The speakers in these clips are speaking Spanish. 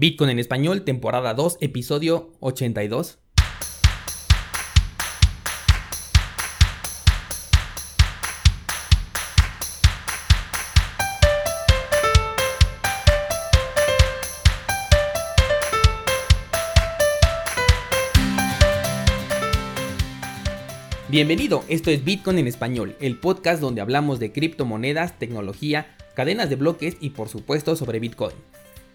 Bitcoin en español, temporada 2, episodio 82. Bienvenido, esto es Bitcoin en español, el podcast donde hablamos de criptomonedas, tecnología, cadenas de bloques y por supuesto sobre Bitcoin.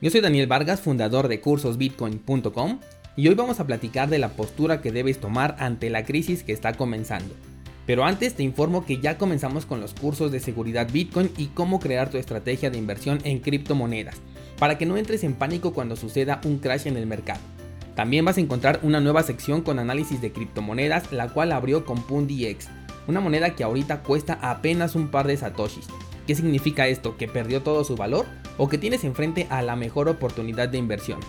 Yo soy Daniel Vargas, fundador de cursosbitcoin.com y hoy vamos a platicar de la postura que debes tomar ante la crisis que está comenzando. Pero antes te informo que ya comenzamos con los cursos de seguridad Bitcoin y cómo crear tu estrategia de inversión en criptomonedas, para que no entres en pánico cuando suceda un crash en el mercado. También vas a encontrar una nueva sección con análisis de criptomonedas, la cual abrió con PundiX, una moneda que ahorita cuesta apenas un par de satoshis. ¿Qué significa esto? ¿Que perdió todo su valor? O que tienes enfrente a la mejor oportunidad de inversión.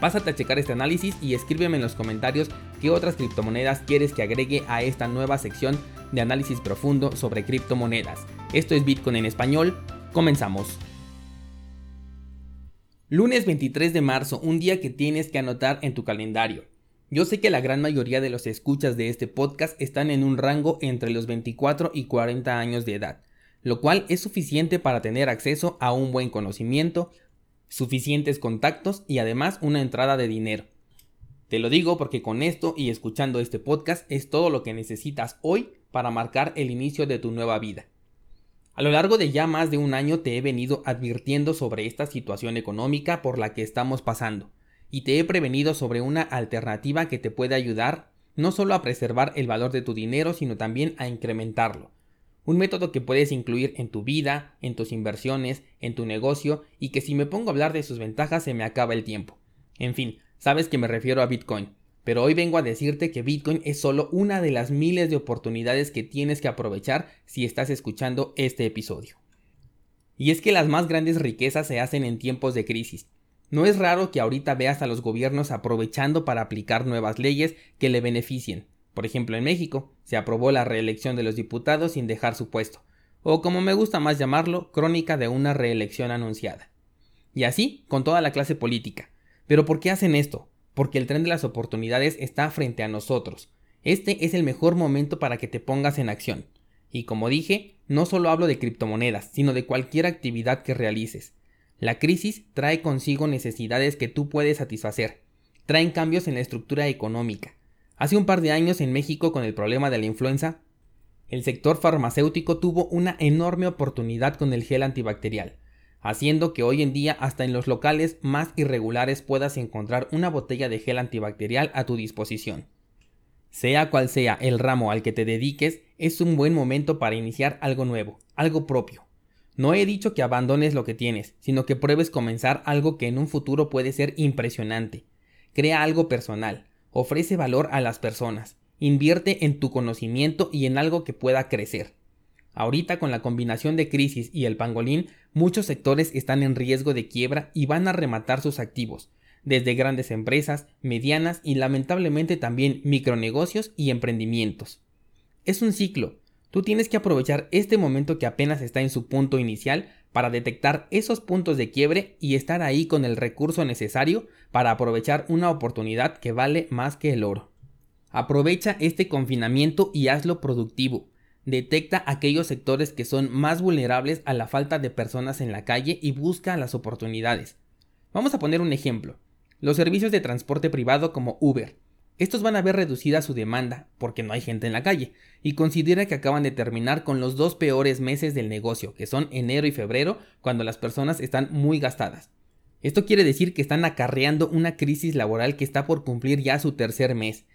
Pásate a checar este análisis y escríbeme en los comentarios qué otras criptomonedas quieres que agregue a esta nueva sección de análisis profundo sobre criptomonedas. Esto es Bitcoin en español, comenzamos. Lunes 23 de marzo, un día que tienes que anotar en tu calendario. Yo sé que la gran mayoría de los escuchas de este podcast están en un rango entre los 24 y 40 años de edad lo cual es suficiente para tener acceso a un buen conocimiento, suficientes contactos y además una entrada de dinero. Te lo digo porque con esto y escuchando este podcast es todo lo que necesitas hoy para marcar el inicio de tu nueva vida. A lo largo de ya más de un año te he venido advirtiendo sobre esta situación económica por la que estamos pasando, y te he prevenido sobre una alternativa que te puede ayudar no solo a preservar el valor de tu dinero, sino también a incrementarlo, un método que puedes incluir en tu vida, en tus inversiones, en tu negocio y que si me pongo a hablar de sus ventajas se me acaba el tiempo. En fin, sabes que me refiero a Bitcoin, pero hoy vengo a decirte que Bitcoin es solo una de las miles de oportunidades que tienes que aprovechar si estás escuchando este episodio. Y es que las más grandes riquezas se hacen en tiempos de crisis. No es raro que ahorita veas a los gobiernos aprovechando para aplicar nuevas leyes que le beneficien, por ejemplo, en México se aprobó la reelección de los diputados sin dejar su puesto, o como me gusta más llamarlo, crónica de una reelección anunciada. Y así con toda la clase política. Pero ¿por qué hacen esto? Porque el tren de las oportunidades está frente a nosotros. Este es el mejor momento para que te pongas en acción. Y como dije, no solo hablo de criptomonedas, sino de cualquier actividad que realices. La crisis trae consigo necesidades que tú puedes satisfacer. Traen cambios en la estructura económica, Hace un par de años en México con el problema de la influenza, el sector farmacéutico tuvo una enorme oportunidad con el gel antibacterial, haciendo que hoy en día hasta en los locales más irregulares puedas encontrar una botella de gel antibacterial a tu disposición. Sea cual sea el ramo al que te dediques, es un buen momento para iniciar algo nuevo, algo propio. No he dicho que abandones lo que tienes, sino que pruebes comenzar algo que en un futuro puede ser impresionante. Crea algo personal, Ofrece valor a las personas. Invierte en tu conocimiento y en algo que pueda crecer. Ahorita con la combinación de crisis y el pangolín, muchos sectores están en riesgo de quiebra y van a rematar sus activos, desde grandes empresas, medianas y lamentablemente también micronegocios y emprendimientos. Es un ciclo. Tú tienes que aprovechar este momento que apenas está en su punto inicial para detectar esos puntos de quiebre y estar ahí con el recurso necesario para aprovechar una oportunidad que vale más que el oro. Aprovecha este confinamiento y hazlo productivo. Detecta aquellos sectores que son más vulnerables a la falta de personas en la calle y busca las oportunidades. Vamos a poner un ejemplo. Los servicios de transporte privado como Uber. Estos van a ver reducida su demanda porque no hay gente en la calle y considera que acaban de terminar con los dos peores meses del negocio, que son enero y febrero, cuando las personas están muy gastadas. Esto quiere decir que están acarreando una crisis laboral que está por cumplir ya su tercer mes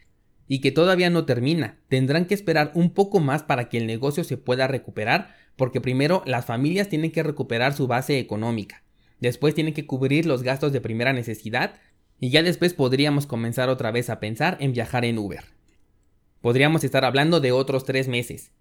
y que todavía no termina. Tendrán que esperar un poco más para que el negocio se pueda recuperar, porque primero las familias tienen que recuperar su base económica. Después tienen que cubrir los gastos de primera necesidad y ya después podríamos comenzar otra vez a pensar en viajar en Uber. Podríamos estar hablando de otros tres meses.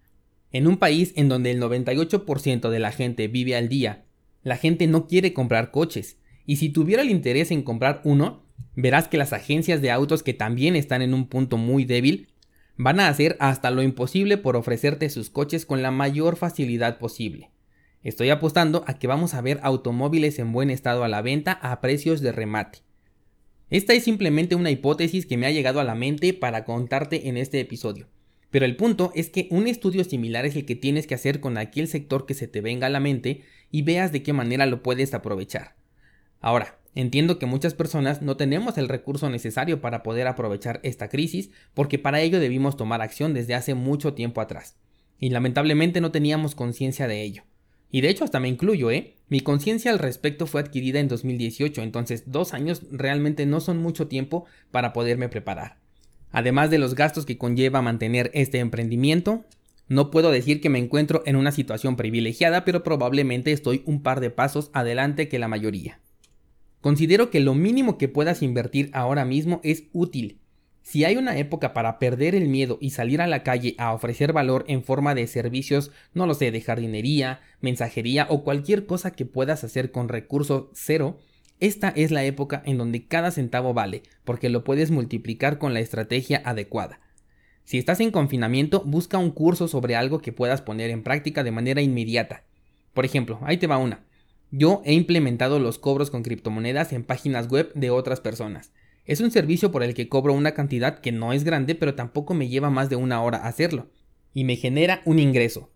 En un país en donde el 98% de la gente vive al día, la gente no quiere comprar coches, y si tuviera el interés en comprar uno, verás que las agencias de autos que también están en un punto muy débil, van a hacer hasta lo imposible por ofrecerte sus coches con la mayor facilidad posible. Estoy apostando a que vamos a ver automóviles en buen estado a la venta a precios de remate. Esta es simplemente una hipótesis que me ha llegado a la mente para contarte en este episodio. Pero el punto es que un estudio similar es el que tienes que hacer con aquel sector que se te venga a la mente y veas de qué manera lo puedes aprovechar. Ahora, entiendo que muchas personas no tenemos el recurso necesario para poder aprovechar esta crisis porque para ello debimos tomar acción desde hace mucho tiempo atrás. Y lamentablemente no teníamos conciencia de ello. Y de hecho hasta me incluyo, ¿eh? Mi conciencia al respecto fue adquirida en 2018, entonces dos años realmente no son mucho tiempo para poderme preparar. Además de los gastos que conlleva mantener este emprendimiento, no puedo decir que me encuentro en una situación privilegiada, pero probablemente estoy un par de pasos adelante que la mayoría. Considero que lo mínimo que puedas invertir ahora mismo es útil si hay una época para perder el miedo y salir a la calle a ofrecer valor en forma de servicios, no lo sé, de jardinería, mensajería o cualquier cosa que puedas hacer con recurso cero, esta es la época en donde cada centavo vale, porque lo puedes multiplicar con la estrategia adecuada. Si estás en confinamiento, busca un curso sobre algo que puedas poner en práctica de manera inmediata. Por ejemplo, ahí te va una. Yo he implementado los cobros con criptomonedas en páginas web de otras personas. Es un servicio por el que cobro una cantidad que no es grande, pero tampoco me lleva más de una hora hacerlo. Y me genera un ingreso.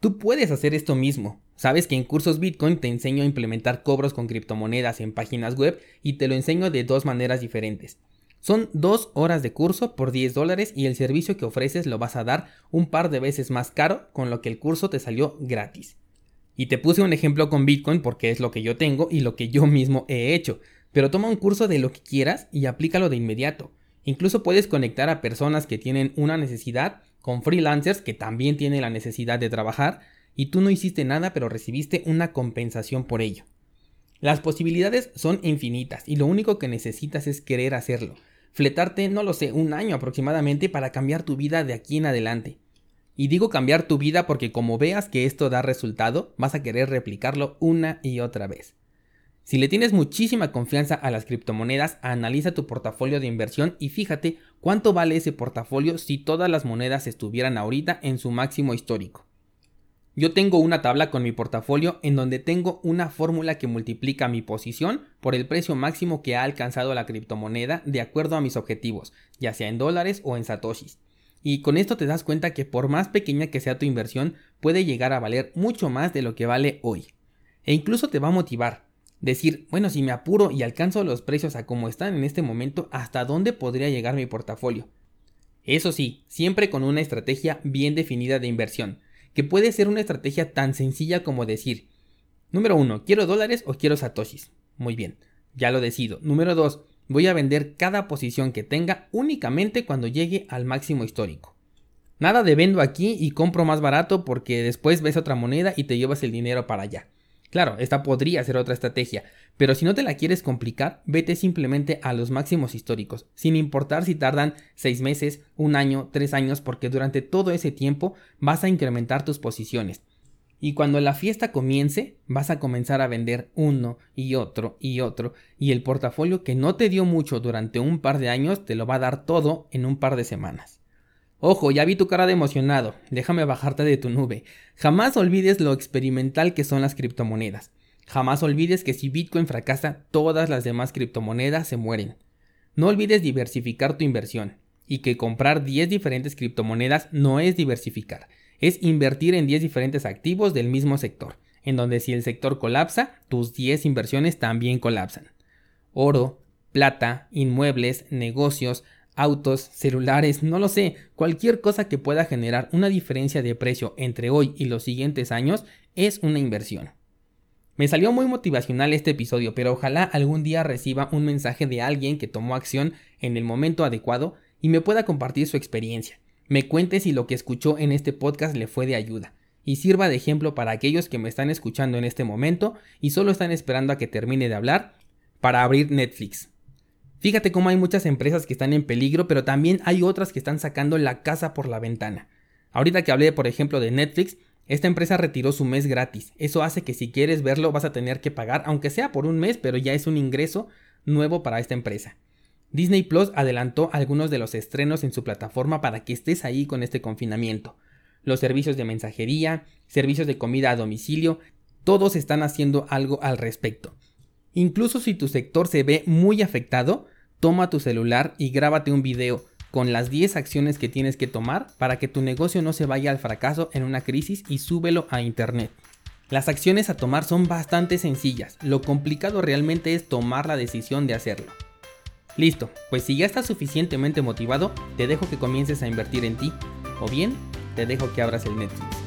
Tú puedes hacer esto mismo. Sabes que en cursos Bitcoin te enseño a implementar cobros con criptomonedas en páginas web y te lo enseño de dos maneras diferentes. Son dos horas de curso por 10 dólares y el servicio que ofreces lo vas a dar un par de veces más caro con lo que el curso te salió gratis. Y te puse un ejemplo con Bitcoin porque es lo que yo tengo y lo que yo mismo he hecho. Pero toma un curso de lo que quieras y aplícalo de inmediato. Incluso puedes conectar a personas que tienen una necesidad con freelancers que también tienen la necesidad de trabajar y tú no hiciste nada pero recibiste una compensación por ello. Las posibilidades son infinitas y lo único que necesitas es querer hacerlo. Fletarte, no lo sé, un año aproximadamente para cambiar tu vida de aquí en adelante. Y digo cambiar tu vida porque como veas que esto da resultado, vas a querer replicarlo una y otra vez. Si le tienes muchísima confianza a las criptomonedas, analiza tu portafolio de inversión y fíjate cuánto vale ese portafolio si todas las monedas estuvieran ahorita en su máximo histórico. Yo tengo una tabla con mi portafolio en donde tengo una fórmula que multiplica mi posición por el precio máximo que ha alcanzado la criptomoneda de acuerdo a mis objetivos, ya sea en dólares o en satoshis. Y con esto te das cuenta que por más pequeña que sea tu inversión, puede llegar a valer mucho más de lo que vale hoy. E incluso te va a motivar, decir, bueno, si me apuro y alcanzo los precios a como están en este momento, ¿hasta dónde podría llegar mi portafolio? Eso sí, siempre con una estrategia bien definida de inversión, que puede ser una estrategia tan sencilla como decir, número 1, ¿quiero dólares o quiero satoshis? Muy bien, ya lo decido. Número 2, voy a vender cada posición que tenga únicamente cuando llegue al máximo histórico. Nada de vendo aquí y compro más barato porque después ves otra moneda y te llevas el dinero para allá. Claro, esta podría ser otra estrategia, pero si no te la quieres complicar, vete simplemente a los máximos históricos, sin importar si tardan 6 meses, un año, 3 años, porque durante todo ese tiempo vas a incrementar tus posiciones. Y cuando la fiesta comience, vas a comenzar a vender uno y otro y otro, y el portafolio que no te dio mucho durante un par de años te lo va a dar todo en un par de semanas. Ojo, ya vi tu cara de emocionado, déjame bajarte de tu nube. Jamás olvides lo experimental que son las criptomonedas. Jamás olvides que si Bitcoin fracasa, todas las demás criptomonedas se mueren. No olvides diversificar tu inversión, y que comprar 10 diferentes criptomonedas no es diversificar, es invertir en 10 diferentes activos del mismo sector, en donde si el sector colapsa, tus 10 inversiones también colapsan. Oro, plata, inmuebles, negocios, autos, celulares, no lo sé, cualquier cosa que pueda generar una diferencia de precio entre hoy y los siguientes años es una inversión. Me salió muy motivacional este episodio, pero ojalá algún día reciba un mensaje de alguien que tomó acción en el momento adecuado y me pueda compartir su experiencia. Me cuente si lo que escuchó en este podcast le fue de ayuda y sirva de ejemplo para aquellos que me están escuchando en este momento y solo están esperando a que termine de hablar para abrir Netflix. Fíjate cómo hay muchas empresas que están en peligro, pero también hay otras que están sacando la casa por la ventana. Ahorita que hablé, por ejemplo, de Netflix, esta empresa retiró su mes gratis. Eso hace que si quieres verlo vas a tener que pagar, aunque sea por un mes, pero ya es un ingreso nuevo para esta empresa. Disney Plus adelantó algunos de los estrenos en su plataforma para que estés ahí con este confinamiento. Los servicios de mensajería, servicios de comida a domicilio, Todos están haciendo algo al respecto. Incluso si tu sector se ve muy afectado, toma tu celular y grábate un video con las 10 acciones que tienes que tomar para que tu negocio no se vaya al fracaso en una crisis y súbelo a internet. Las acciones a tomar son bastante sencillas, lo complicado realmente es tomar la decisión de hacerlo. Listo, pues si ya estás suficientemente motivado, te dejo que comiences a invertir en ti, o bien te dejo que abras el Netflix.